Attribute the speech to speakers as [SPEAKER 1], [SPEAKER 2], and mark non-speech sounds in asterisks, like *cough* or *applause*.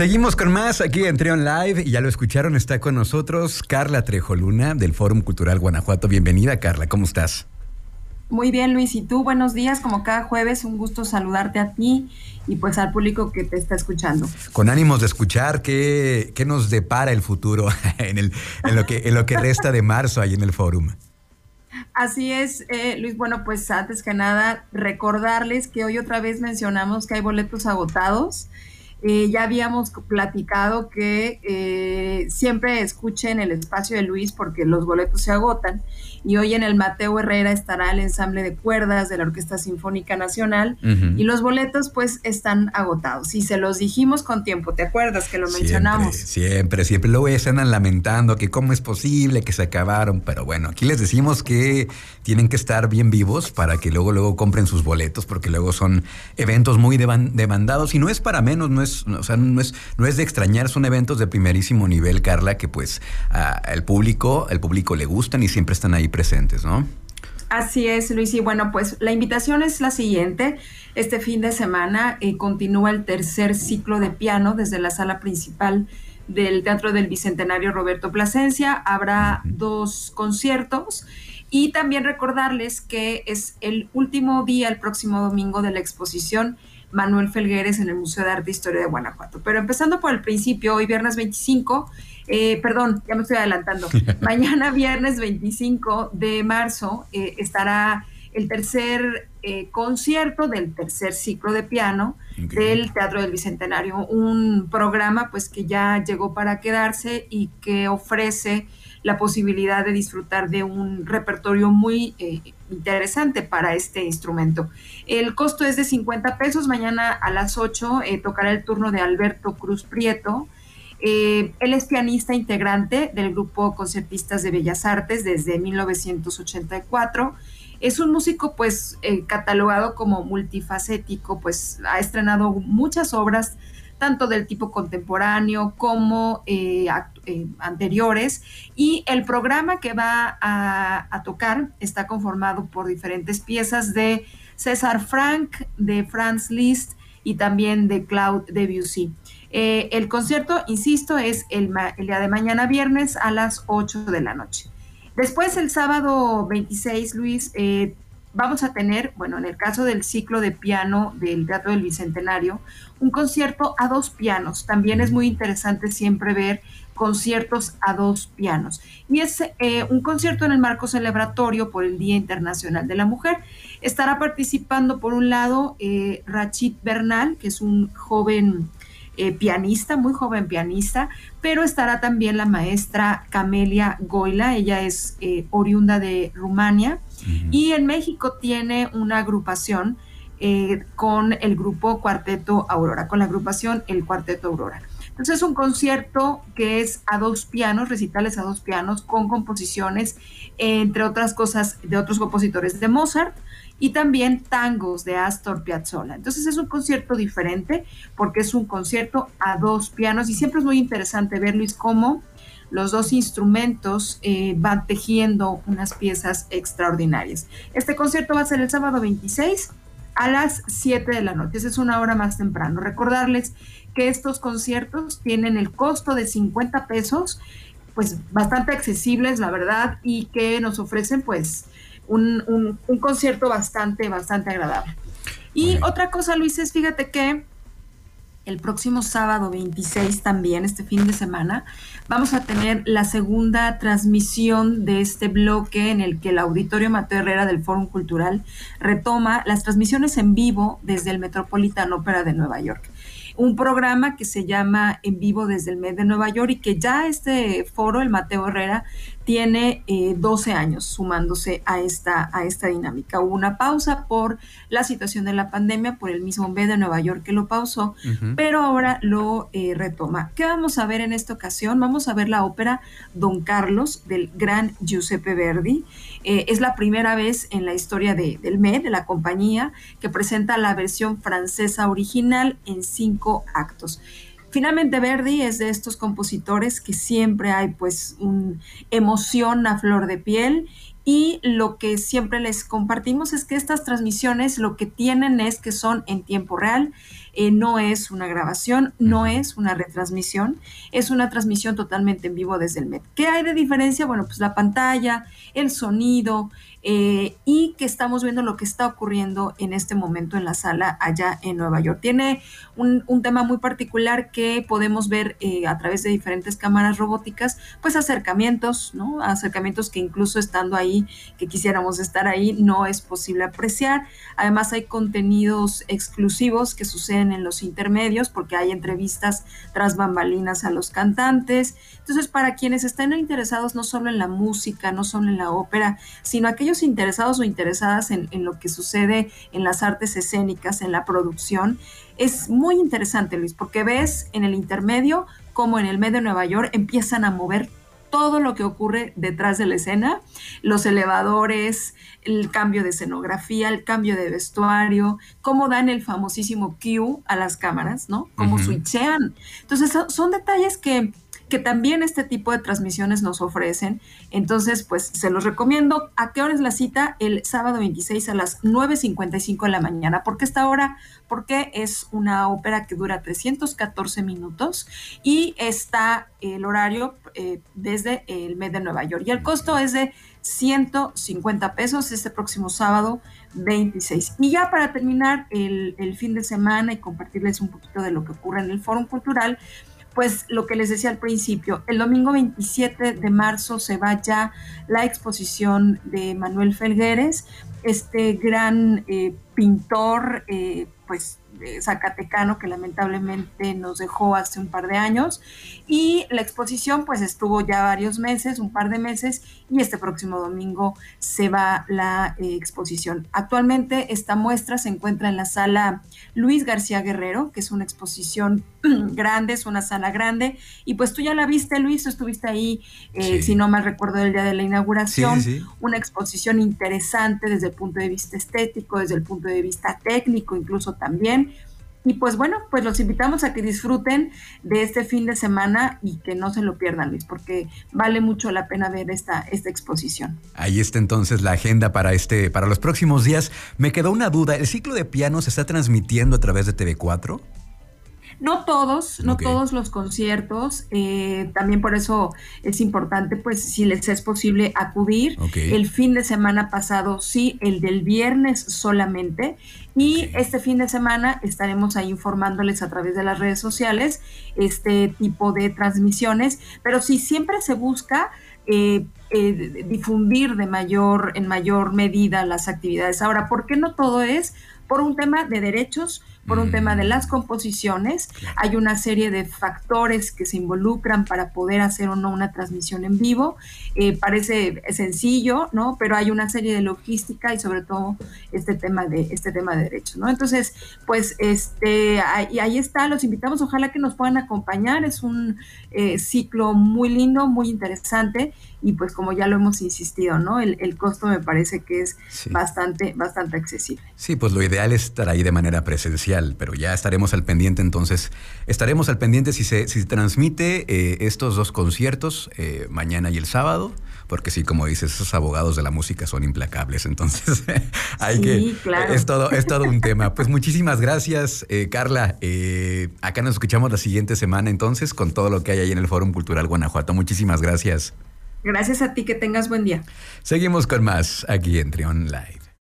[SPEAKER 1] Seguimos con más aquí en Trion Live y ya lo escucharon, está con nosotros Carla Trejoluna del Fórum Cultural Guanajuato. Bienvenida Carla, ¿cómo estás?
[SPEAKER 2] Muy bien Luis, y tú buenos días, como cada jueves, un gusto saludarte a ti y pues al público que te está escuchando.
[SPEAKER 1] Con ánimos de escuchar qué, qué nos depara el futuro *laughs* en, el, en, lo que, en lo que resta de marzo ahí en el Fórum.
[SPEAKER 2] Así es, eh, Luis. Bueno, pues antes que nada, recordarles que hoy otra vez mencionamos que hay boletos agotados. Eh, ya habíamos platicado que eh, siempre escuchen el espacio de Luis porque los boletos se agotan. Y hoy en el Mateo Herrera estará el ensamble de cuerdas de la Orquesta Sinfónica Nacional y los boletos pues están agotados. Y se los dijimos con tiempo, ¿te acuerdas que lo mencionamos?
[SPEAKER 1] Siempre, siempre. Luego están lamentando que cómo es posible que se acabaron. Pero bueno, aquí les decimos que tienen que estar bien vivos para que luego, luego compren sus boletos porque luego son eventos muy demandados y no es para menos, no es o sea, no es, no es de extrañar, son eventos de primerísimo nivel, Carla, que pues el público, el público le gustan y siempre están ahí presentes, ¿no?
[SPEAKER 2] Así es, Luis. Y bueno, pues la invitación es la siguiente. Este fin de semana eh, continúa el tercer ciclo de piano desde la sala principal del Teatro del Bicentenario Roberto Plasencia. Habrá dos conciertos. Y también recordarles que es el último día, el próximo domingo, de la exposición Manuel Felgueres en el Museo de Arte e Historia de Guanajuato. Pero empezando por el principio, hoy viernes 25, eh, perdón, ya me estoy adelantando, *laughs* mañana viernes 25 de marzo eh, estará el tercer eh, concierto del tercer ciclo de piano del Teatro del Bicentenario, un programa pues que ya llegó para quedarse y que ofrece la posibilidad de disfrutar de un repertorio muy eh, interesante para este instrumento. El costo es de 50 pesos. Mañana a las 8 eh, tocará el turno de Alberto Cruz Prieto. Eh, él es pianista integrante del grupo Concertistas de Bellas Artes desde 1984. Es un músico pues catalogado como multifacético, pues ha estrenado muchas obras tanto del tipo contemporáneo como eh, eh, anteriores. Y el programa que va a, tocar está conformado por diferentes piezas de César Frank, de Franz Liszt y también de Claude Debussy. Eh, el concierto, insisto, es el, el, día de mañana viernes a las 8 de la noche. Después, el sábado 26, Luis, vamos a tener, bueno, en el caso del ciclo de piano del Teatro del Bicentenario, un concierto a dos pianos. También es muy interesante siempre ver conciertos a dos pianos. Y es eh, un concierto en el marco celebratorio por el Día Internacional de la Mujer. Estará participando, por un lado, eh, Rachid Bernal, que es un joven eh, pianista, muy joven pianista, pero estará también la maestra Camelia Goila, ella es oriunda de Rumania y en México tiene una agrupación eh, con el grupo Cuarteto Aurora, con la agrupación El Cuarteto Aurora. Entonces es un concierto que es a dos pianos, recitales a dos pianos, con composiciones, entre otras cosas, de otros compositores de Mozart y también tangos de Astor Piazzolla. Entonces es un concierto diferente porque es un concierto a dos pianos y siempre es muy interesante ver, Luis, cómo los dos instrumentos eh, van tejiendo unas piezas extraordinarias. Este concierto va a ser el sábado 26 a las 7 de la noche. Es una hora más temprano. Recordarles que estos conciertos tienen el costo de 50 pesos, pues bastante accesibles, la verdad, y que nos ofrecen pues un, un concierto bastante, bastante agradable. Y otra cosa, Luis, es fíjate que el próximo sábado 26 también, este fin de semana, vamos a tener la segunda transmisión de este bloque en el que el Auditorio Mateo Herrera del Fórum Cultural retoma las transmisiones en vivo desde el Metropolitan Opera de Nueva York un programa que se llama En vivo desde el mes de Nueva York y que ya este foro, el Mateo Herrera, tiene 12 eh, años sumándose a esta, a esta dinámica. Hubo una pausa por la situación de la pandemia, por el mismo B de Nueva York que lo pausó, pero ahora lo eh, retoma. ¿Qué vamos a ver en esta ocasión? Vamos a ver la ópera Don Carlos del gran Giuseppe Verdi. Eh, es la primera vez en la historia de, del MED, de la compañía, que presenta la versión francesa original en cinco actos. Finalmente Verdi es de estos compositores que siempre hay pues un emoción a flor de piel y lo que siempre les compartimos es que estas transmisiones lo que tienen es que son en tiempo real. Eh, no es una grabación, no es una retransmisión, es una transmisión totalmente en vivo desde el MED. ¿Qué hay de diferencia? Bueno, pues la pantalla, el sonido, eh, y que estamos viendo lo que está ocurriendo en este momento en la sala allá en Nueva York. Tiene un, tema muy particular que podemos ver eh, a través de diferentes cámaras robóticas, pues acercamientos, ¿no? Acercamientos que incluso estando ahí, que quisiéramos estar ahí, no es posible apreciar. Además hay contenidos exclusivos que suceden en los intermedios porque hay entrevistas tras bambalinas a los cantantes. Entonces, para quienes estén interesados no solo en la música, no solo en la ópera, sino aquellos interesados o interesadas en, lo que sucede en las artes escénicas, en la producción, es muy interesante, Luis, porque ves en el intermedio como en el medio de Nueva York empiezan a mover todo lo que ocurre detrás de la escena, los elevadores, el cambio de escenografía, el cambio de vestuario, cómo dan el famosísimo cue a las cámaras, ¿no? Cómo switchean. Entonces, son detalles que que también este tipo de transmisiones nos ofrecen. Entonces, pues se los recomiendo. ¿A qué hora es la cita? El sábado 26 a las 9.55 de la mañana. ¿Por qué esta hora? Porque es una ópera que dura 314 minutos y está el horario eh, desde el mes de Nueva York. Y el costo es de 150 pesos este próximo sábado 26. Y ya para terminar el, el fin de semana y compartirles un poquito de lo que ocurre en el Foro Cultural, pues lo que les decía al principio, el domingo 27 de marzo se va ya la exposición de Manuel Felgueres, este gran eh, pintor, eh, pues zacatecano que lamentablemente nos dejó hace un par de años. Y la exposición pues estuvo ya varios meses, un par de meses y este próximo domingo se va la eh, exposición. Actualmente esta muestra se encuentra en la sala Luis García Guerrero, que es una exposición *clears throat* grande, es una sala grande. Y pues tú ya la viste Luis, estuviste ahí, eh, si no mal recuerdo, el día de la inauguración, una exposición interesante desde el punto de vista estético, desde el punto de vista técnico incluso también. Y pues bueno, pues los invitamos a que disfruten de este fin de semana y que no se lo pierdan, Luis, porque vale mucho la pena ver esta, esta exposición.
[SPEAKER 1] Ahí está entonces la agenda para este, para los próximos días. Me quedó una duda, ¿el ciclo de piano se está transmitiendo a través de TV4?
[SPEAKER 2] No todos, no todos los conciertos, eh, también por eso es importante, pues si les es posible acudir. El fin de semana pasado, sí, el del viernes solamente. Y este fin de semana estaremos ahí informándoles a través de las redes sociales este tipo de transmisiones, pero sí siempre se busca eh, eh, difundir de mayor, en mayor medida las actividades. Ahora, ¿por qué no todo es? Por un tema de derechos, por un tema de mm. las composiciones. Hay una serie de factores que se involucran para poder hacer o no una transmisión en vivo. Eh, parece sencillo, ¿no? Pero hay una serie de logística y sobre todo este tema de este tema de derechos, ¿no? Entonces, pues este ahí, ahí está. Los invitamos. Ojalá que nos puedan acompañar. Es un eh, ciclo muy lindo, muy interesante y pues como ya lo hemos insistido, ¿no? El, costo me parece que es bastante, bastante accesible.
[SPEAKER 1] Sí, pues lo ideal es estar ahí de manera presencial, pero ya estaremos al pendiente entonces, estaremos al pendiente si se, si se transmite eh, estos dos conciertos eh, mañana y el sábado, porque sí, como dices, esos abogados de la música son implacables, entonces *laughs* hay que... Claro. Es todo, es todo un *laughs* tema. Pues muchísimas gracias, eh, Carla. acá nos escuchamos la siguiente semana entonces con todo lo que hay ahí en el Fórum Cultural Guanajuato. Muchísimas gracias.
[SPEAKER 2] Gracias a ti, que tengas buen día.
[SPEAKER 1] Seguimos con más aquí en Trion Live.